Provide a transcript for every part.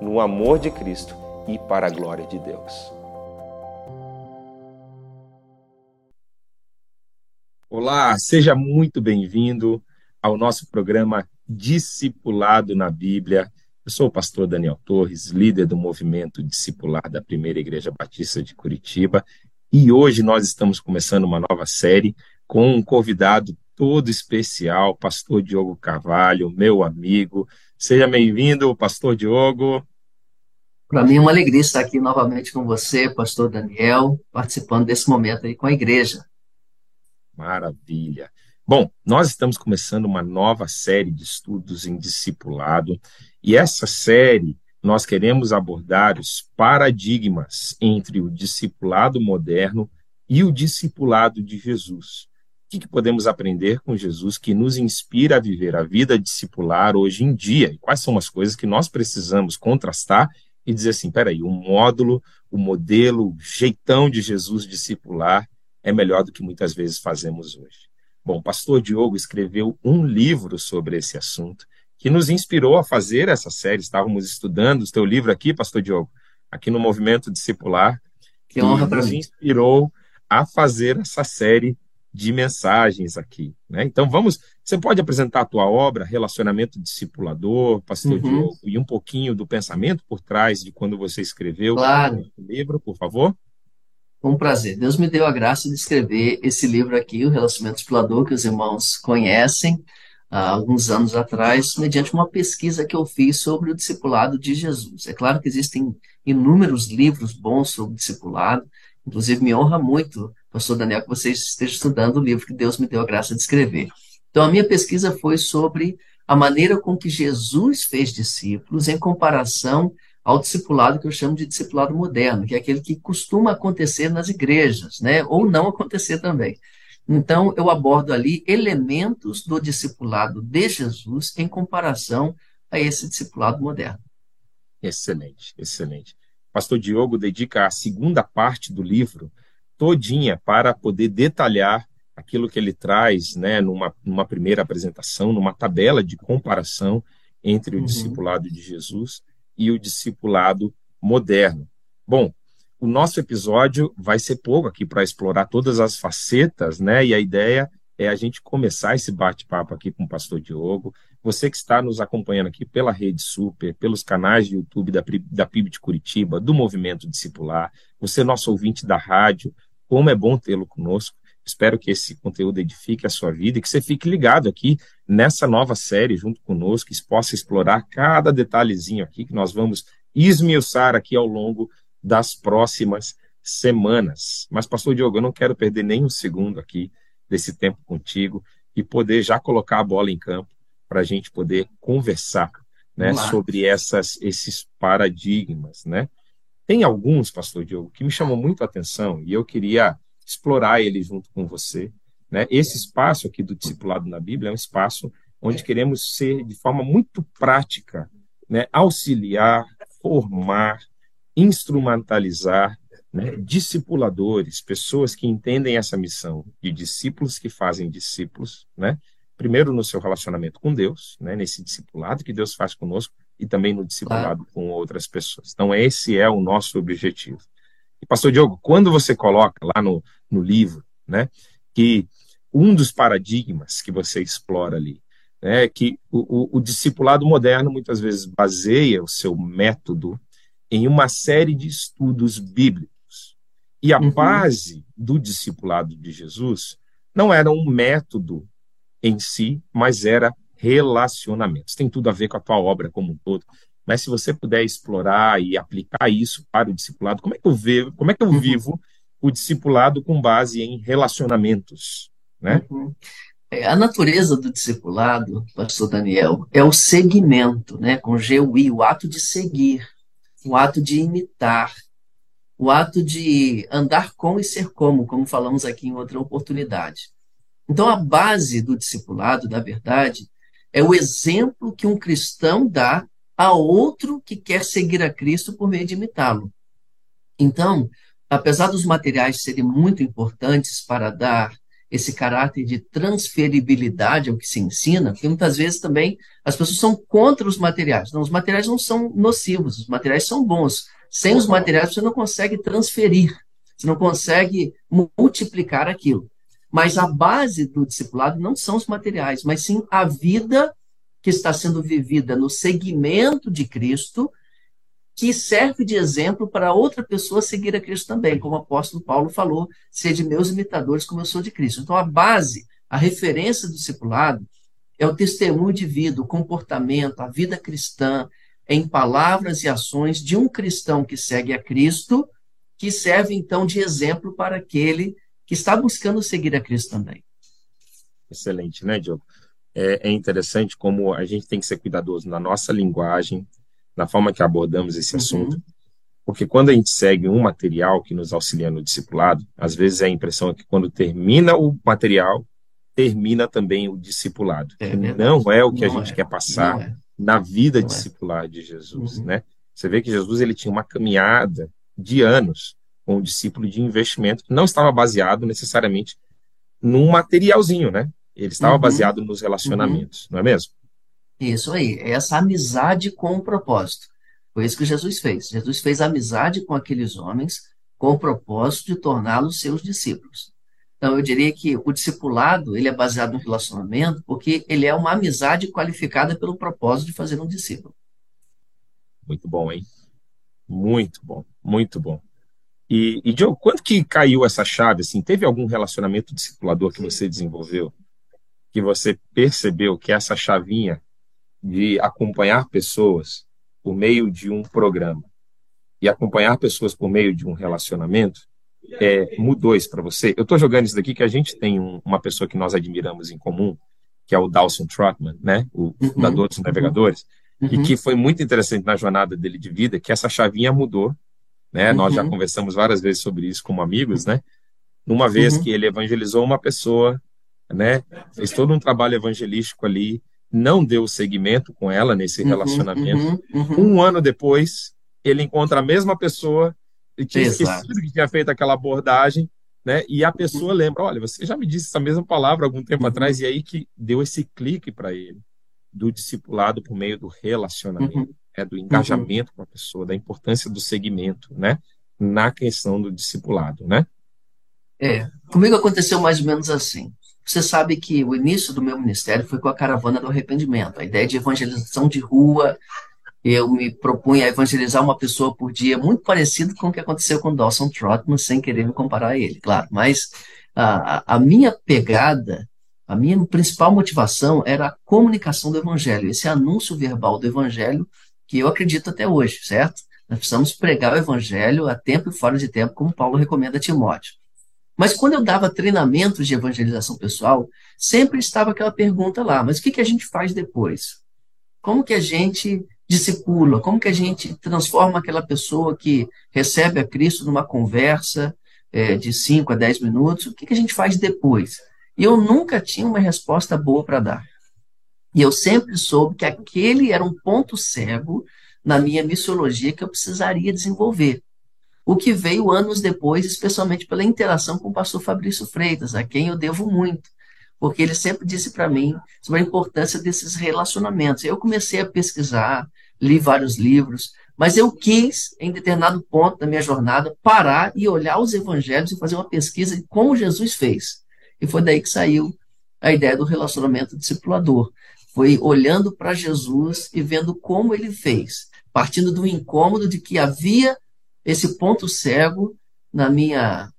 no amor de Cristo e para a glória de Deus. Olá, seja muito bem-vindo ao nosso programa Discipulado na Bíblia. Eu sou o pastor Daniel Torres, líder do movimento discipular da Primeira Igreja Batista de Curitiba, e hoje nós estamos começando uma nova série com um convidado todo especial, pastor Diogo Carvalho, meu amigo. Seja bem-vindo, pastor Diogo. Para mim é uma alegria estar aqui novamente com você, pastor Daniel, participando desse momento aí com a igreja. Maravilha. Bom, nós estamos começando uma nova série de estudos em discipulado, e essa série nós queremos abordar os paradigmas entre o discipulado moderno e o discipulado de Jesus. O que, podemos aprender com Jesus que nos inspira a viver a vida discipular hoje em dia? E quais são as coisas que nós precisamos contrastar e dizer assim: peraí, o módulo, o modelo, o jeitão de Jesus discipular é melhor do que muitas vezes fazemos hoje. Bom, o pastor Diogo escreveu um livro sobre esse assunto que nos inspirou a fazer essa série. Estávamos estudando o teu livro aqui, pastor Diogo, aqui no Movimento Discipular. Que honra. Nos inspirou a fazer essa série de mensagens aqui. Né? Então vamos, você pode apresentar a tua obra, Relacionamento Discipulador, Pastor uhum. Diogo, e um pouquinho do pensamento por trás de quando você escreveu claro. o livro, por favor? Com um prazer. Deus me deu a graça de escrever esse livro aqui, o Relacionamento Discipulador, que os irmãos conhecem, há alguns anos atrás, mediante uma pesquisa que eu fiz sobre o discipulado de Jesus. É claro que existem inúmeros livros bons sobre o discipulado, inclusive me honra muito pastor Daniel, que você esteja estudando o livro que Deus me deu a graça de escrever. Então, a minha pesquisa foi sobre a maneira com que Jesus fez discípulos em comparação ao discipulado que eu chamo de discipulado moderno, que é aquele que costuma acontecer nas igrejas, né? ou não acontecer também. Então, eu abordo ali elementos do discipulado de Jesus em comparação a esse discipulado moderno. Excelente, excelente. Pastor Diogo dedica a segunda parte do livro todinha para poder detalhar aquilo que ele traz, né, numa, numa primeira apresentação, numa tabela de comparação entre o uhum. discipulado de Jesus e o discipulado moderno. Bom, o nosso episódio vai ser pouco aqui para explorar todas as facetas, né? E a ideia é a gente começar esse bate-papo aqui com o pastor Diogo. Você que está nos acompanhando aqui pela Rede Super, pelos canais de YouTube da, da PIB de Curitiba, do Movimento Discipular, você nosso ouvinte da rádio, como é bom tê-lo conosco. Espero que esse conteúdo edifique a sua vida e que você fique ligado aqui nessa nova série junto conosco, que possa explorar cada detalhezinho aqui que nós vamos esmiuçar aqui ao longo das próximas semanas. Mas, pastor Diogo, eu não quero perder nem um segundo aqui desse tempo contigo e poder já colocar a bola em campo para a gente poder conversar né, sobre essas, esses paradigmas, né? Tem alguns, pastor Diogo, que me chamam muito a atenção e eu queria explorar ele junto com você. Né? Esse espaço aqui do discipulado na Bíblia é um espaço onde queremos ser, de forma muito prática, né, auxiliar, formar, instrumentalizar né, discipuladores, pessoas que entendem essa missão de discípulos que fazem discípulos, né, primeiro no seu relacionamento com Deus, né, nesse discipulado que Deus faz conosco, e também no discipulado com outras pessoas. Então, esse é o nosso objetivo. E, pastor Diogo, quando você coloca lá no, no livro, né, que um dos paradigmas que você explora ali, né, que o, o, o discipulado moderno muitas vezes baseia o seu método em uma série de estudos bíblicos. E a uhum. base do discipulado de Jesus não era um método em si, mas era relacionamentos. Tem tudo a ver com a tua obra como um todo. Mas se você puder explorar e aplicar isso para o discipulado, como é que eu vejo, como é que eu uhum. vivo o discipulado com base em relacionamentos, né? Uhum. É, a natureza do discipulado, pastor Daniel, é o seguimento, né, com GUI, o ato de seguir, o ato de imitar, o ato de andar com e ser como, como falamos aqui em outra oportunidade. Então, a base do discipulado, na verdade, é o exemplo que um cristão dá a outro que quer seguir a Cristo por meio de imitá-lo. Então, apesar dos materiais serem muito importantes para dar esse caráter de transferibilidade ao que se ensina, porque muitas vezes também as pessoas são contra os materiais. Não, os materiais não são nocivos, os materiais são bons. Sem os materiais você não consegue transferir, você não consegue multiplicar aquilo. Mas a base do discipulado não são os materiais, mas sim a vida que está sendo vivida no segmento de Cristo, que serve de exemplo para outra pessoa seguir a Cristo também, como o apóstolo Paulo falou, de meus imitadores como eu sou de Cristo. Então a base, a referência do discipulado é o testemunho de vida, o comportamento, a vida cristã, em palavras e ações de um cristão que segue a Cristo, que serve então de exemplo para aquele que está buscando seguir a Cristo também. Excelente, né, Diogo? É, é interessante como a gente tem que ser cuidadoso na nossa linguagem, na forma que abordamos esse uhum. assunto, porque quando a gente segue um material que nos auxilia no discipulado, às vezes a impressão é que quando termina o material, termina também o discipulado. É, não é o que não a gente é. quer passar é. na vida é. discipular de Jesus, uhum. né? Você vê que Jesus ele tinha uma caminhada de anos com o discípulo de investimento que não estava baseado necessariamente num materialzinho, né? Ele estava uhum. baseado nos relacionamentos, uhum. não é mesmo? Isso aí, é essa amizade com o propósito. Foi isso que Jesus fez. Jesus fez amizade com aqueles homens com o propósito de torná-los seus discípulos. Então, eu diria que o discipulado ele é baseado no relacionamento porque ele é uma amizade qualificada pelo propósito de fazer um discípulo. Muito bom, hein? Muito bom, muito bom. E, e Joe, quando que caiu essa chave? Assim, teve algum relacionamento discipulador que você desenvolveu que você percebeu que essa chavinha de acompanhar pessoas por meio de um programa e acompanhar pessoas por meio de um relacionamento é, mudou isso para você? Eu estou jogando isso daqui que a gente tem um, uma pessoa que nós admiramos em comum, que é o Dawson Trotman, né, o uhum, fundador dos uhum. navegadores, uhum. e que foi muito interessante na jornada dele de vida, que essa chavinha mudou, né? Nós já uhum. conversamos várias vezes sobre isso como amigos, né? Numa vez uhum. que ele evangelizou uma pessoa, né? Fez todo um trabalho evangelístico ali, não deu seguimento com ela nesse uhum, relacionamento. Uhum, uhum. Um ano depois, ele encontra a mesma pessoa e tinha esquecido que tinha feito aquela abordagem, né? E a pessoa uhum. lembra, olha, você já me disse essa mesma palavra algum tempo uhum. atrás e aí que deu esse clique para ele do discipulado por meio do relacionamento, uhum. É do engajamento com a pessoa, da importância do segmento, né? Na questão do discipulado, né? É, comigo aconteceu mais ou menos assim. Você sabe que o início do meu ministério foi com a caravana do arrependimento, a ideia de evangelização de rua. Eu me propunha a evangelizar uma pessoa por dia, muito parecido com o que aconteceu com Dawson Trotman, sem querer me comparar a ele, claro. Mas a, a minha pegada, a minha principal motivação era a comunicação do evangelho, esse anúncio verbal do evangelho que eu acredito até hoje, certo? Nós precisamos pregar o evangelho a tempo e fora de tempo, como Paulo recomenda a Timóteo. Mas quando eu dava treinamentos de evangelização pessoal, sempre estava aquela pergunta lá: mas o que, que a gente faz depois? Como que a gente discipula? Como que a gente transforma aquela pessoa que recebe a Cristo numa conversa é, de 5 a 10 minutos? O que, que a gente faz depois? E eu nunca tinha uma resposta boa para dar. E eu sempre soube que aquele era um ponto cego na minha missiologia que eu precisaria desenvolver o que veio anos depois, especialmente pela interação com o pastor Fabrício Freitas, a quem eu devo muito, porque ele sempre disse para mim sobre a importância desses relacionamentos. Eu comecei a pesquisar, li vários livros, mas eu quis, em determinado ponto da minha jornada, parar e olhar os evangelhos e fazer uma pesquisa de como Jesus fez. E foi daí que saiu a ideia do relacionamento discipulador. Foi olhando para Jesus e vendo como ele fez partindo do incômodo de que havia esse ponto cego na minha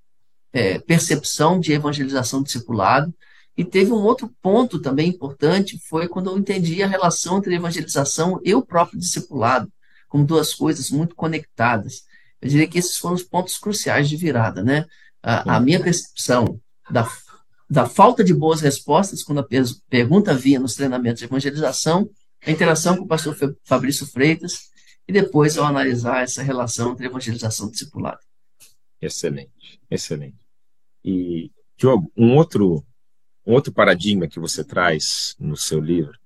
é, percepção de evangelização discipulado. E teve um outro ponto também importante, foi quando eu entendi a relação entre evangelização e o próprio discipulado, como duas coisas muito conectadas. Eu diria que esses foram os pontos cruciais de virada, né? A, a minha percepção da, da falta de boas respostas quando a pergunta vinha nos treinamentos de evangelização, a interação com o pastor Fabrício Freitas, e depois ao analisar essa relação entre evangelização e discipulado. Excelente, excelente. E, Diogo, um outro, um outro paradigma que você traz no seu livro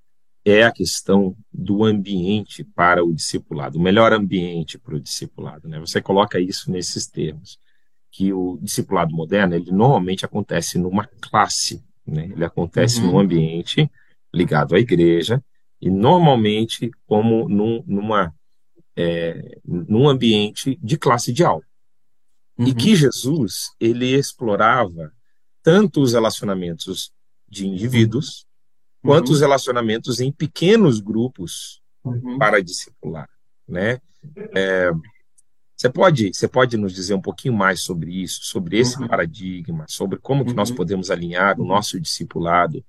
é a questão do ambiente para o discipulado, o melhor ambiente para o discipulado. Né? Você coloca isso nesses termos, que o discipulado moderno, ele normalmente acontece numa classe, né? ele acontece uhum. num ambiente ligado à igreja, e normalmente como num, numa, é, num ambiente de classe de aula. Uhum. E que Jesus, ele explorava tanto os relacionamentos de indivíduos, uhum. quanto os relacionamentos em pequenos grupos uhum. para discipular, né? É, você pode, você pode nos dizer um pouquinho mais sobre isso, sobre esse uhum. paradigma, sobre como que nós uhum. podemos alinhar o nosso discipulado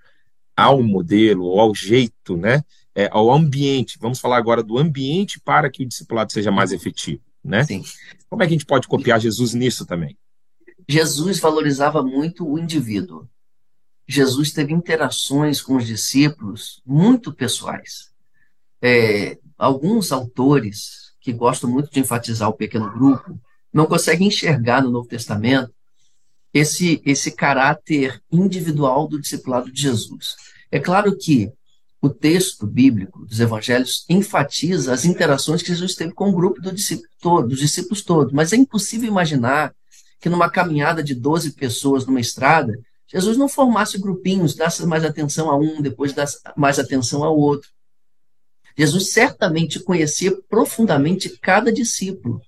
ao modelo, ou ao jeito, né? É, ao ambiente. Vamos falar agora do ambiente para que o discipulado seja mais efetivo, né? Sim. Como é que a gente pode copiar Jesus nisso também? Jesus valorizava muito o indivíduo. Jesus teve interações com os discípulos muito pessoais. É, alguns autores que gostam muito de enfatizar o pequeno grupo não conseguem enxergar no Novo Testamento esse, esse caráter individual do discipulado de Jesus. É claro que o texto bíblico dos evangelhos enfatiza as interações que Jesus teve com o grupo do discípulo todo, dos discípulos todos, mas é impossível imaginar que numa caminhada de 12 pessoas numa estrada, Jesus não formasse grupinhos, desse mais atenção a um, depois desse mais atenção ao outro. Jesus certamente conhecia profundamente cada discípulo.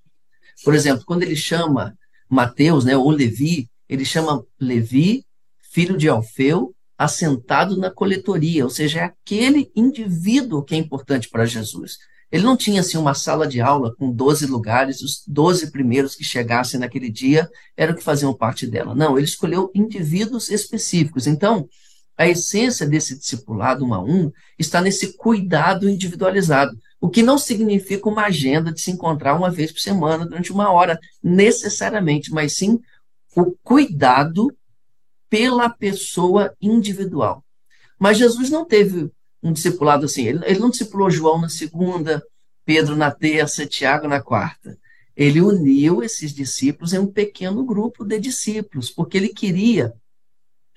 Por exemplo, quando ele chama Mateus, né, ou Levi, ele chama Levi, filho de Alfeu, assentado na coletoria, ou seja, é aquele indivíduo que é importante para Jesus. Ele não tinha assim uma sala de aula com 12 lugares, os 12 primeiros que chegassem naquele dia eram que faziam parte dela. Não, ele escolheu indivíduos específicos. Então, a essência desse discipulado um a um está nesse cuidado individualizado, o que não significa uma agenda de se encontrar uma vez por semana durante uma hora, necessariamente, mas sim o cuidado pela pessoa individual. Mas Jesus não teve um discipulado assim. Ele, ele não discipulou João na segunda, Pedro na terça, Tiago na quarta. Ele uniu esses discípulos em um pequeno grupo de discípulos, porque ele queria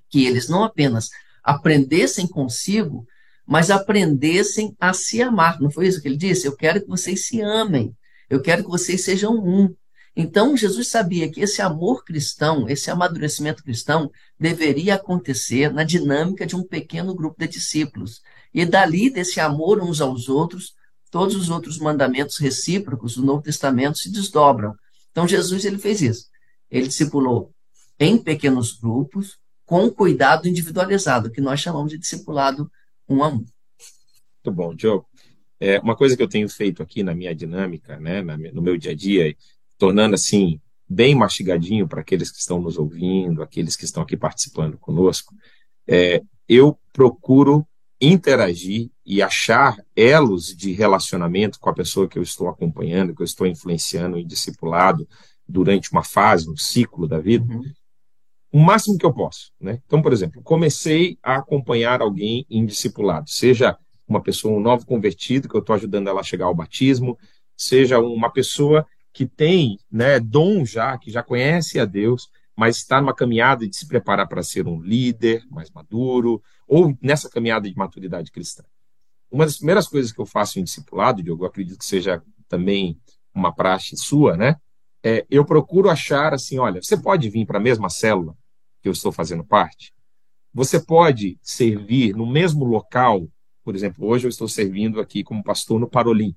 que eles não apenas aprendessem consigo, mas aprendessem a se amar. Não foi isso que ele disse? Eu quero que vocês se amem. Eu quero que vocês sejam um. Então, Jesus sabia que esse amor cristão, esse amadurecimento cristão, deveria acontecer na dinâmica de um pequeno grupo de discípulos. E dali, desse amor uns aos outros, todos os outros mandamentos recíprocos do Novo Testamento se desdobram. Então, Jesus ele fez isso. Ele discipulou em pequenos grupos, com cuidado individualizado, que nós chamamos de discipulado um a um. Muito bom, Diogo. É, uma coisa que eu tenho feito aqui na minha dinâmica, né, no meu dia a dia, tornando assim bem mastigadinho para aqueles que estão nos ouvindo, aqueles que estão aqui participando conosco, é, eu procuro interagir e achar elos de relacionamento com a pessoa que eu estou acompanhando, que eu estou influenciando e discipulado durante uma fase, um ciclo da vida, uhum. O máximo que eu posso. Né? Então, por exemplo, comecei a acompanhar alguém em discipulado, seja uma pessoa, um novo convertido, que eu estou ajudando ela a chegar ao batismo, seja uma pessoa que tem né, dom já, que já conhece a Deus, mas está numa caminhada de se preparar para ser um líder mais maduro, ou nessa caminhada de maturidade cristã. Uma das primeiras coisas que eu faço em discipulado, Diogo, eu acredito que seja também uma praxe sua, né? É, eu procuro achar assim, olha, você pode vir para a mesma célula que eu estou fazendo parte? Você pode servir no mesmo local, por exemplo, hoje eu estou servindo aqui como pastor no Parolim.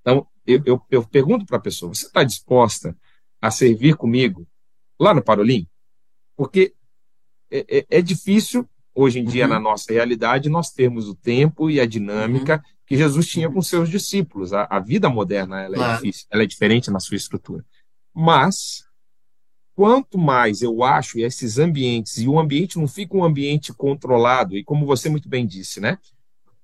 Então, eu, eu, eu pergunto para a pessoa, você está disposta a servir comigo lá no Parolim? Porque é, é, é difícil hoje em dia, uhum. na nossa realidade, nós temos o tempo e a dinâmica uhum. que Jesus tinha com seus discípulos. A, a vida moderna ela é claro. é difícil, ela é diferente na sua estrutura. Mas, quanto mais eu acho esses ambientes, e o ambiente não fica um ambiente controlado, e como você muito bem disse, né?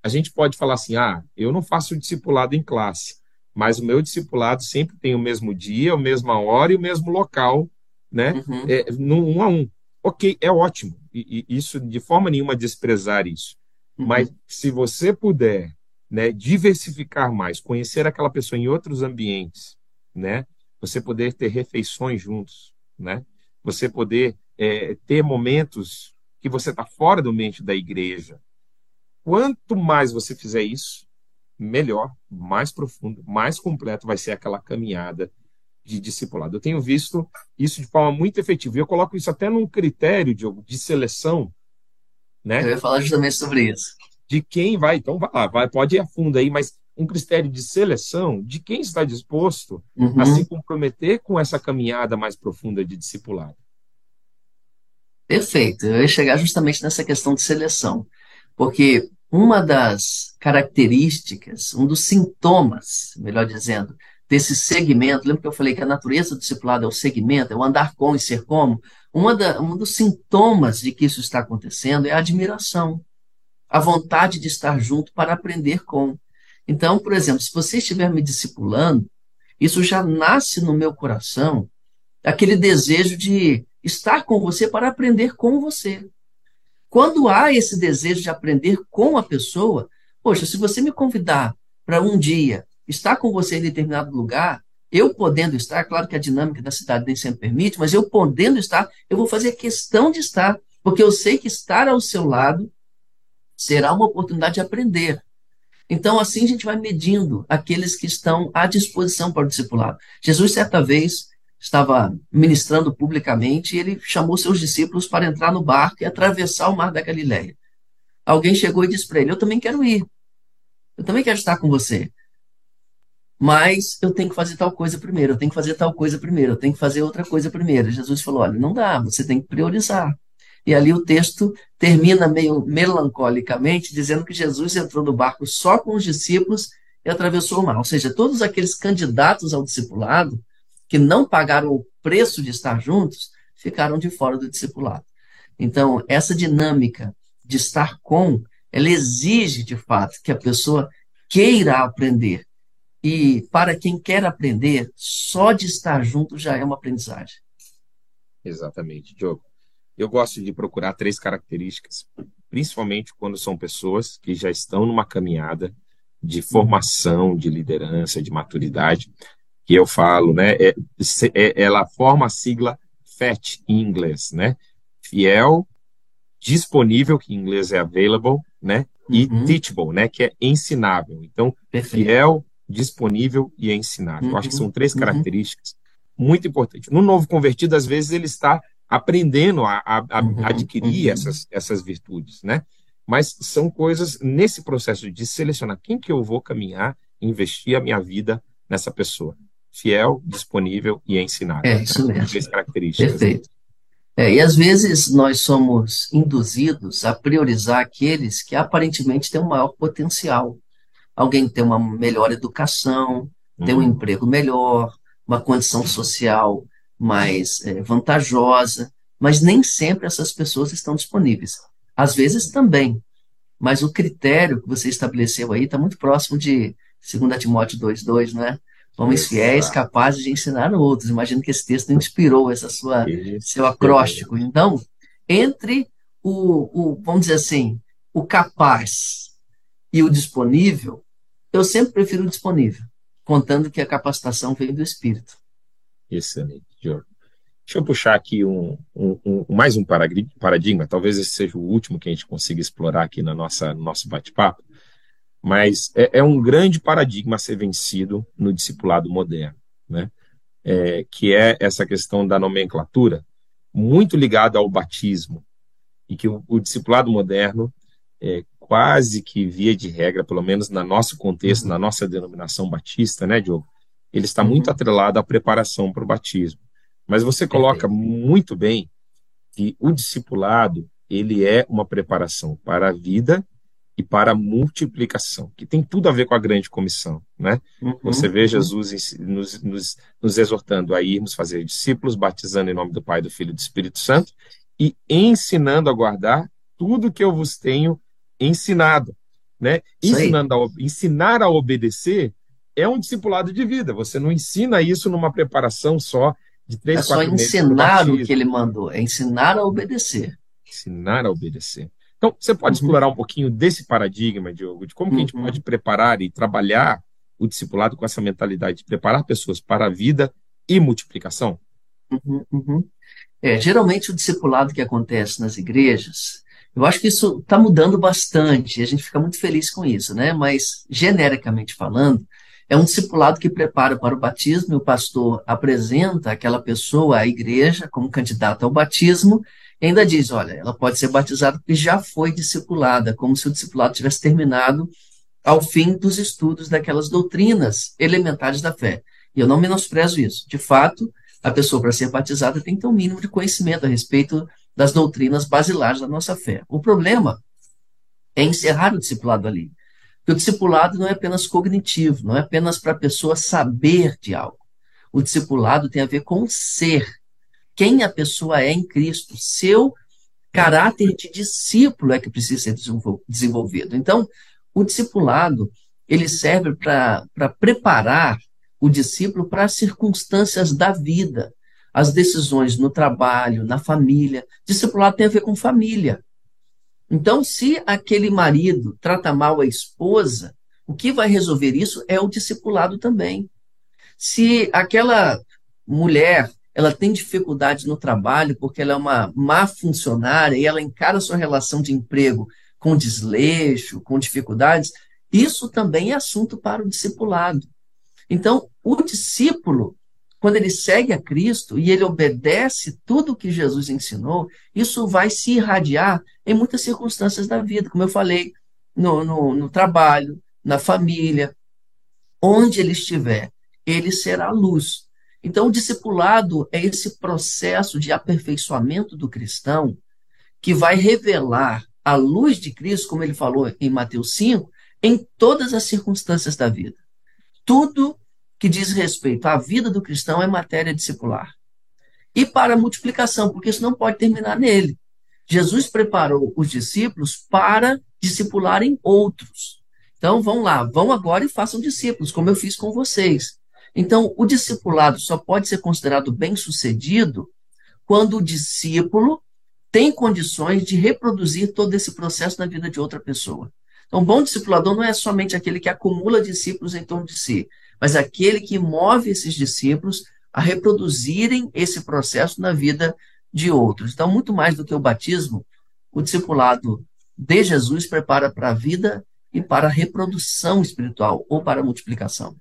A gente pode falar assim: ah, eu não faço discipulado em classe, mas o meu discipulado sempre tem o mesmo dia, a mesma hora e o mesmo local, né? Uhum. É, no um a um. Ok, é ótimo. E, e isso, de forma nenhuma, desprezar isso. Uhum. Mas se você puder né, diversificar mais, conhecer aquela pessoa em outros ambientes, né? Você poder ter refeições juntos, né? Você poder é, ter momentos que você está fora do ambiente da igreja. Quanto mais você fizer isso, melhor, mais profundo, mais completo vai ser aquela caminhada de discipulado. Eu tenho visto isso de forma muito efetiva. E eu coloco isso até num critério, Diogo, de seleção. Né? Eu ia falar justamente sobre isso. De quem vai, então vai lá, vai, pode ir a fundo aí, mas um critério de seleção de quem está disposto uhum. a se comprometer com essa caminhada mais profunda de discipulado. Perfeito. Eu ia chegar justamente nessa questão de seleção. Porque uma das características, um dos sintomas, melhor dizendo, desse segmento, lembra que eu falei que a natureza do discipulado é o segmento, é o andar com e ser como? Uma da, um dos sintomas de que isso está acontecendo é a admiração, a vontade de estar junto para aprender com. Então, por exemplo, se você estiver me discipulando, isso já nasce no meu coração aquele desejo de estar com você para aprender com você. Quando há esse desejo de aprender com a pessoa, poxa, se você me convidar para um dia estar com você em determinado lugar, eu podendo estar, claro que a dinâmica da cidade nem sempre permite, mas eu podendo estar, eu vou fazer questão de estar, porque eu sei que estar ao seu lado será uma oportunidade de aprender. Então, assim a gente vai medindo aqueles que estão à disposição para o discipulado. Jesus, certa vez, estava ministrando publicamente e ele chamou seus discípulos para entrar no barco e atravessar o mar da Galileia. Alguém chegou e disse para ele: Eu também quero ir. Eu também quero estar com você. Mas eu tenho que fazer tal coisa primeiro, eu tenho que fazer tal coisa primeiro, eu tenho que fazer outra coisa primeiro. Jesus falou: Olha, não dá, você tem que priorizar. E ali o texto termina meio melancolicamente, dizendo que Jesus entrou no barco só com os discípulos e atravessou o mar. Ou seja, todos aqueles candidatos ao discipulado que não pagaram o preço de estar juntos ficaram de fora do discipulado. Então, essa dinâmica de estar com, ela exige de fato que a pessoa queira aprender. E para quem quer aprender, só de estar junto já é uma aprendizagem. Exatamente, Diogo. Eu gosto de procurar três características, principalmente quando são pessoas que já estão numa caminhada de formação, de liderança, de maturidade, que eu falo, né? É, é, ela forma a sigla FAT em inglês, né? Fiel, disponível, que em inglês é available, né? E uhum. teachable, né? Que é ensinável. Então, Perfeito. fiel, disponível e ensinável. Uhum. Eu acho que são três uhum. características muito importantes. No novo convertido, às vezes, ele está aprendendo a, a, a uhum, adquirir uhum. essas, essas virtudes, né? Mas são coisas nesse processo de selecionar quem que eu vou caminhar, investir a minha vida nessa pessoa. Fiel, disponível e ensinável. É isso mesmo. Três características. Perfeito. É, e às vezes nós somos induzidos a priorizar aqueles que aparentemente têm um maior potencial. Alguém tem uma melhor educação, tem um uhum. emprego melhor, uma condição social mais é, vantajosa, mas nem sempre essas pessoas estão disponíveis. Às vezes também, mas o critério que você estabeleceu aí está muito próximo de 2 Timóteo 2,2, não é? Homens fiéis, capazes de ensinar outros. Imagino que esse texto inspirou essa sua, seu acróstico. Então, entre o, o, vamos dizer assim, o capaz e o disponível, eu sempre prefiro o disponível, contando que a capacitação vem do Espírito. Excelente, George. Deixa eu puxar aqui um, um, um, mais um paradigma, talvez esse seja o último que a gente consiga explorar aqui na nossa, no nosso bate-papo, mas é, é, um grande paradigma a ser vencido no discipulado moderno, né? É, que é essa questão da nomenclatura, muito ligada ao batismo, e que o, o discipulado moderno, é, quase que via de regra, pelo menos no nosso contexto, uhum. na nossa denominação batista, né, Diogo? Ele está muito uhum. atrelado à preparação para o batismo. Mas você coloca muito bem que o discipulado ele é uma preparação para a vida e para a multiplicação, que tem tudo a ver com a grande comissão, né? Uhum, Você vê uhum. Jesus nos, nos, nos, exortando a irmos fazer discípulos, batizando em nome do Pai, do Filho e do Espírito Santo e ensinando a guardar tudo que eu vos tenho ensinado, né? Ensinando a, ensinar a obedecer é um discipulado de vida. Você não ensina isso numa preparação só de três, é quatro meses. É só ensinar o que ele mandou, é ensinar a obedecer. Ensinar a obedecer. Então, você pode uhum. explorar um pouquinho desse paradigma, Diogo, de como uhum. que a gente uhum. pode preparar e trabalhar o discipulado com essa mentalidade de preparar pessoas para a vida e multiplicação? Uhum, uhum. É, geralmente o discipulado que acontece nas igrejas, eu acho que isso está mudando bastante, e a gente fica muito feliz com isso, né? Mas, genericamente falando, é um discipulado que prepara para o batismo e o pastor apresenta aquela pessoa à igreja como candidata ao batismo e ainda diz: olha, ela pode ser batizada porque já foi discipulada, como se o discipulado tivesse terminado ao fim dos estudos daquelas doutrinas elementares da fé. E eu não menosprezo isso. De fato, a pessoa, para ser batizada, tem que ter um mínimo de conhecimento a respeito das doutrinas basilares da nossa fé. O problema é encerrar o discipulado ali. Porque o discipulado não é apenas cognitivo, não é apenas para a pessoa saber de algo. O discipulado tem a ver com ser, quem a pessoa é em Cristo, seu caráter de discípulo é que precisa ser desenvolvido. Então, o discipulado ele serve para preparar o discípulo para as circunstâncias da vida, as decisões no trabalho, na família. Discipulado tem a ver com família. Então, se aquele marido trata mal a esposa, o que vai resolver isso é o discipulado também. Se aquela mulher ela tem dificuldade no trabalho porque ela é uma má funcionária e ela encara sua relação de emprego com desleixo, com dificuldades, isso também é assunto para o discipulado. Então, o discípulo, quando ele segue a Cristo e ele obedece tudo o que Jesus ensinou, isso vai se irradiar em muitas circunstâncias da vida, como eu falei, no, no, no trabalho, na família, onde ele estiver, ele será luz. Então, o discipulado é esse processo de aperfeiçoamento do cristão que vai revelar a luz de Cristo, como ele falou em Mateus 5, em todas as circunstâncias da vida. Tudo que diz respeito à vida do cristão é matéria discipular. E para a multiplicação, porque isso não pode terminar nele. Jesus preparou os discípulos para discipularem outros. Então, vão lá, vão agora e façam discípulos, como eu fiz com vocês. Então, o discipulado só pode ser considerado bem-sucedido quando o discípulo tem condições de reproduzir todo esse processo na vida de outra pessoa. Então, um bom discipulador não é somente aquele que acumula discípulos em torno de si, mas aquele que move esses discípulos a reproduzirem esse processo na vida de outros. Então, muito mais do que o batismo, o discipulado de Jesus prepara para a vida e para a reprodução espiritual ou para a multiplicação.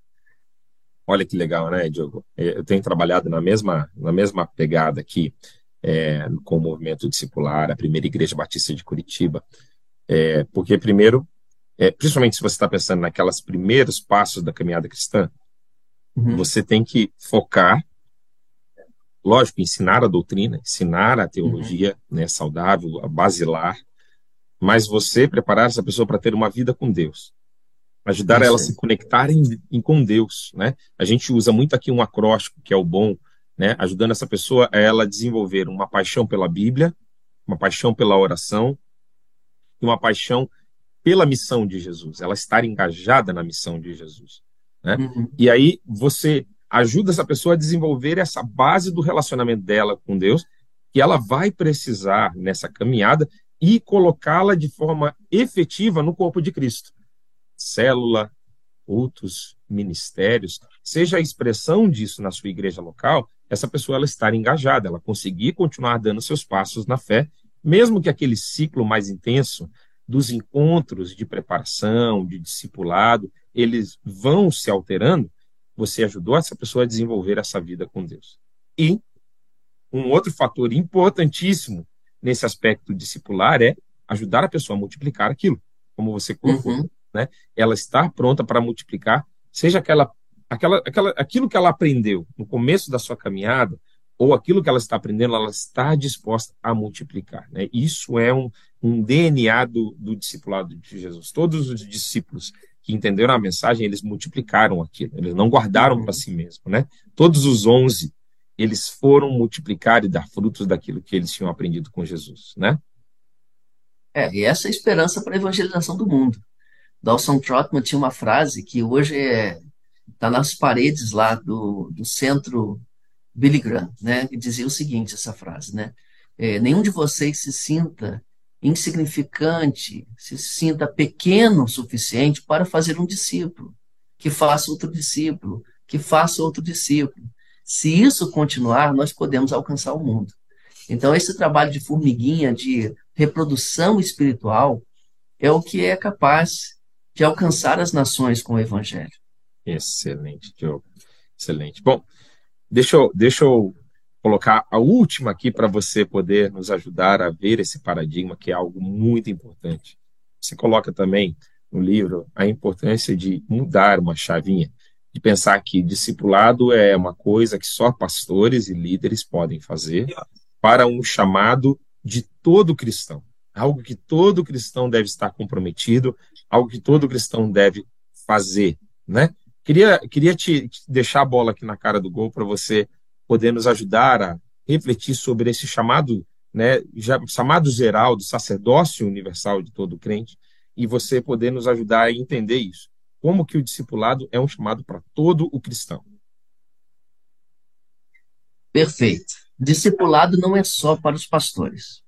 Olha que legal, né, Diogo? É, eu tenho trabalhado na mesma, na mesma pegada aqui é, com o movimento discipular, a primeira igreja batista de Curitiba, é, porque primeiro, é, principalmente se você está pensando naquelas primeiros passos da caminhada cristã, uhum. você tem que focar, lógico, ensinar a doutrina, ensinar a teologia uhum. né, saudável, a basilar, mas você preparar essa pessoa para ter uma vida com Deus ajudar Isso. ela a se conectar em, em, com Deus, né? A gente usa muito aqui um acróstico que é o bom, né? Ajudando essa pessoa a ela desenvolver uma paixão pela Bíblia, uma paixão pela oração e uma paixão pela missão de Jesus, ela estar engajada na missão de Jesus, né? Uhum. E aí você ajuda essa pessoa a desenvolver essa base do relacionamento dela com Deus, que ela vai precisar nessa caminhada e colocá-la de forma efetiva no corpo de Cristo célula, outros ministérios, seja a expressão disso na sua igreja local, essa pessoa ela estar engajada, ela conseguir continuar dando seus passos na fé, mesmo que aquele ciclo mais intenso dos encontros de preparação, de discipulado, eles vão se alterando, você ajudou essa pessoa a desenvolver essa vida com Deus. E um outro fator importantíssimo nesse aspecto discipular é ajudar a pessoa a multiplicar aquilo, como você colocou. Uhum né? Ela estar pronta para multiplicar, seja aquela, aquela, aquela, aquilo que ela aprendeu no começo da sua caminhada, ou aquilo que ela está aprendendo, ela está disposta a multiplicar. Né? Isso é um, um DNA do, do discipulado de Jesus. Todos os discípulos que entenderam a mensagem, eles multiplicaram aquilo, eles não guardaram para si mesmo. Né? Todos os onze, eles foram multiplicar e dar frutos daquilo que eles tinham aprendido com Jesus. Né? É, e essa é a esperança para a evangelização do mundo. Dawson Trotman tinha uma frase que hoje está é, tá nas paredes lá do, do centro Billy Graham, né, que dizia o seguinte, essa frase, né, é, nenhum de vocês se sinta insignificante, se sinta pequeno o suficiente para fazer um discípulo, que faça outro discípulo, que faça outro discípulo. Se isso continuar, nós podemos alcançar o mundo. Então, esse trabalho de formiguinha, de reprodução espiritual, é o que é capaz de alcançar as nações com o Evangelho. Excelente, Diogo. Excelente. Bom, Deixa eu, deixa eu colocar a última aqui para você poder nos ajudar a ver esse paradigma, que é algo muito importante. Você coloca também no livro a importância de mudar uma chavinha, de pensar que discipulado é uma coisa que só pastores e líderes podem fazer para um chamado de todo cristão. Algo que todo cristão deve estar comprometido, algo que todo cristão deve fazer, né? Queria, queria te, te deixar a bola aqui na cara do gol para você poder nos ajudar a refletir sobre esse chamado, né, chamado geral do sacerdócio universal de todo crente, e você poder nos ajudar a entender isso. Como que o discipulado é um chamado para todo o cristão. Perfeito. Discipulado não é só para os pastores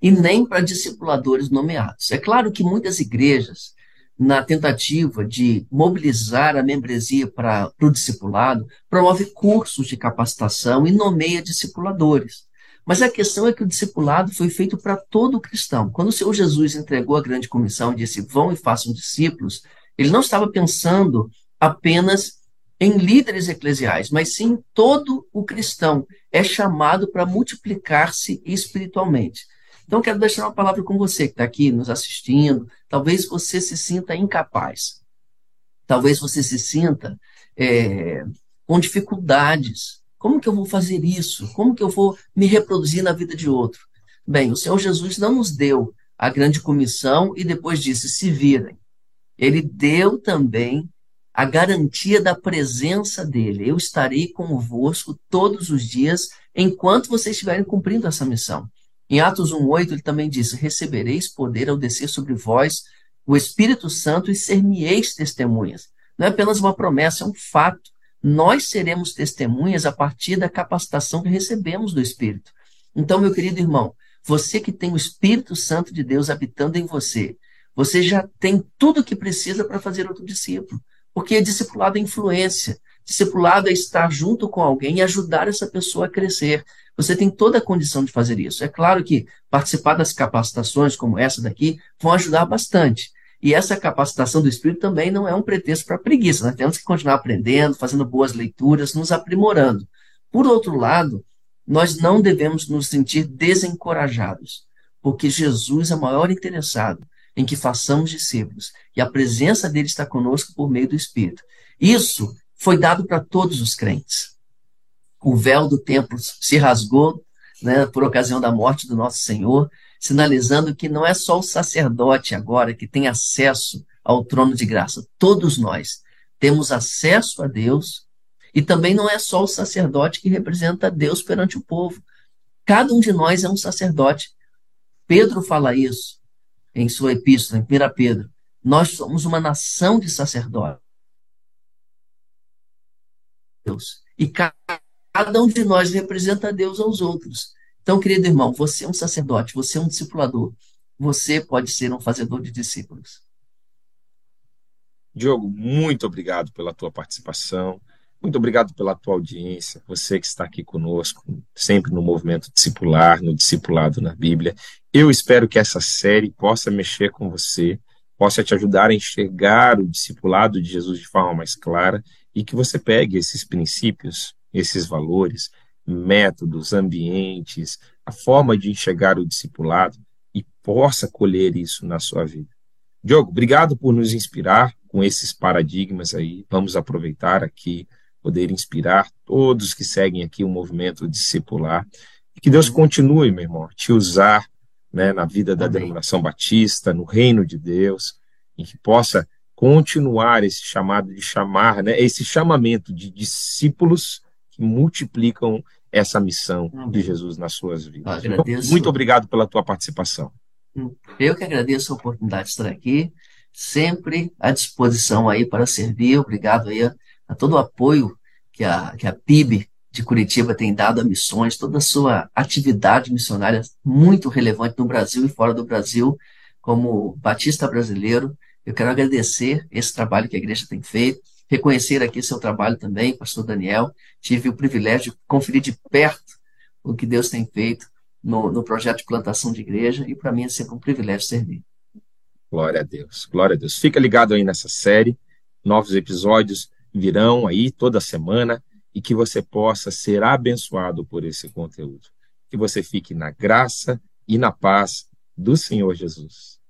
e nem para discipuladores nomeados. É claro que muitas igrejas na tentativa de mobilizar a membresia para o discipulado, promove cursos de capacitação e nomeia discipuladores. Mas a questão é que o discipulado foi feito para todo cristão. Quando o Senhor Jesus entregou a grande comissão e disse: Vão e façam discípulos, ele não estava pensando apenas em líderes eclesiais, mas sim todo o cristão é chamado para multiplicar-se espiritualmente. Então, quero deixar uma palavra com você que está aqui nos assistindo. Talvez você se sinta incapaz. Talvez você se sinta é, com dificuldades. Como que eu vou fazer isso? Como que eu vou me reproduzir na vida de outro? Bem, o Senhor Jesus não nos deu a grande comissão e depois disse: se virem. Ele deu também a garantia da presença dele. Eu estarei convosco todos os dias enquanto vocês estiverem cumprindo essa missão. Em Atos 1,8 ele também diz: Recebereis poder ao descer sobre vós o Espírito Santo e ser-me-eis testemunhas. Não é apenas uma promessa, é um fato. Nós seremos testemunhas a partir da capacitação que recebemos do Espírito. Então, meu querido irmão, você que tem o Espírito Santo de Deus habitando em você, você já tem tudo o que precisa para fazer outro discípulo. Porque discipulado é influência. Discipulado é estar junto com alguém e ajudar essa pessoa a crescer. Você tem toda a condição de fazer isso. É claro que participar das capacitações como essa daqui vão ajudar bastante. E essa capacitação do espírito também não é um pretexto para preguiça. Nós temos que continuar aprendendo, fazendo boas leituras, nos aprimorando. Por outro lado, nós não devemos nos sentir desencorajados, porque Jesus é o maior interessado em que façamos discípulos e a presença dele está conosco por meio do Espírito. Isso foi dado para todos os crentes o véu do templo se rasgou né, por ocasião da morte do nosso Senhor, sinalizando que não é só o sacerdote agora que tem acesso ao trono de graça. Todos nós temos acesso a Deus e também não é só o sacerdote que representa Deus perante o povo. Cada um de nós é um sacerdote. Pedro fala isso em sua epístola, em 1 Pedro. Nós somos uma nação de sacerdotes. E cada Cada um de nós representa Deus aos outros. Então, querido irmão, você é um sacerdote, você é um discipulador. Você pode ser um fazedor de discípulos. Diogo, muito obrigado pela tua participação. Muito obrigado pela tua audiência, você que está aqui conosco, sempre no movimento discipular, no discipulado na Bíblia. Eu espero que essa série possa mexer com você, possa te ajudar a enxergar o discipulado de Jesus de forma mais clara e que você pegue esses princípios esses valores, métodos, ambientes, a forma de enxergar o discipulado e possa colher isso na sua vida. Diogo, obrigado por nos inspirar com esses paradigmas aí. Vamos aproveitar aqui poder inspirar todos que seguem aqui o movimento discipular. E que Deus continue, meu irmão, te usar né, na vida da Amém. denominação batista, no reino de Deus, e que possa continuar esse chamado de chamar, né, esse chamamento de discípulos que multiplicam essa missão Amém. de Jesus nas suas vidas. Então, muito obrigado pela tua participação. Eu que agradeço a oportunidade de estar aqui, sempre à disposição aí para servir. Obrigado aí a, a todo o apoio que a, que a PIB de Curitiba tem dado a missões, toda a sua atividade missionária muito relevante no Brasil e fora do Brasil, como batista brasileiro. Eu quero agradecer esse trabalho que a igreja tem feito, reconhecer aqui seu trabalho também, pastor Daniel. Tive o privilégio de conferir de perto o que Deus tem feito no, no projeto de plantação de igreja e para mim é sempre um privilégio servir. Glória a Deus, glória a Deus. Fica ligado aí nessa série, novos episódios virão aí toda semana e que você possa ser abençoado por esse conteúdo. Que você fique na graça e na paz do Senhor Jesus.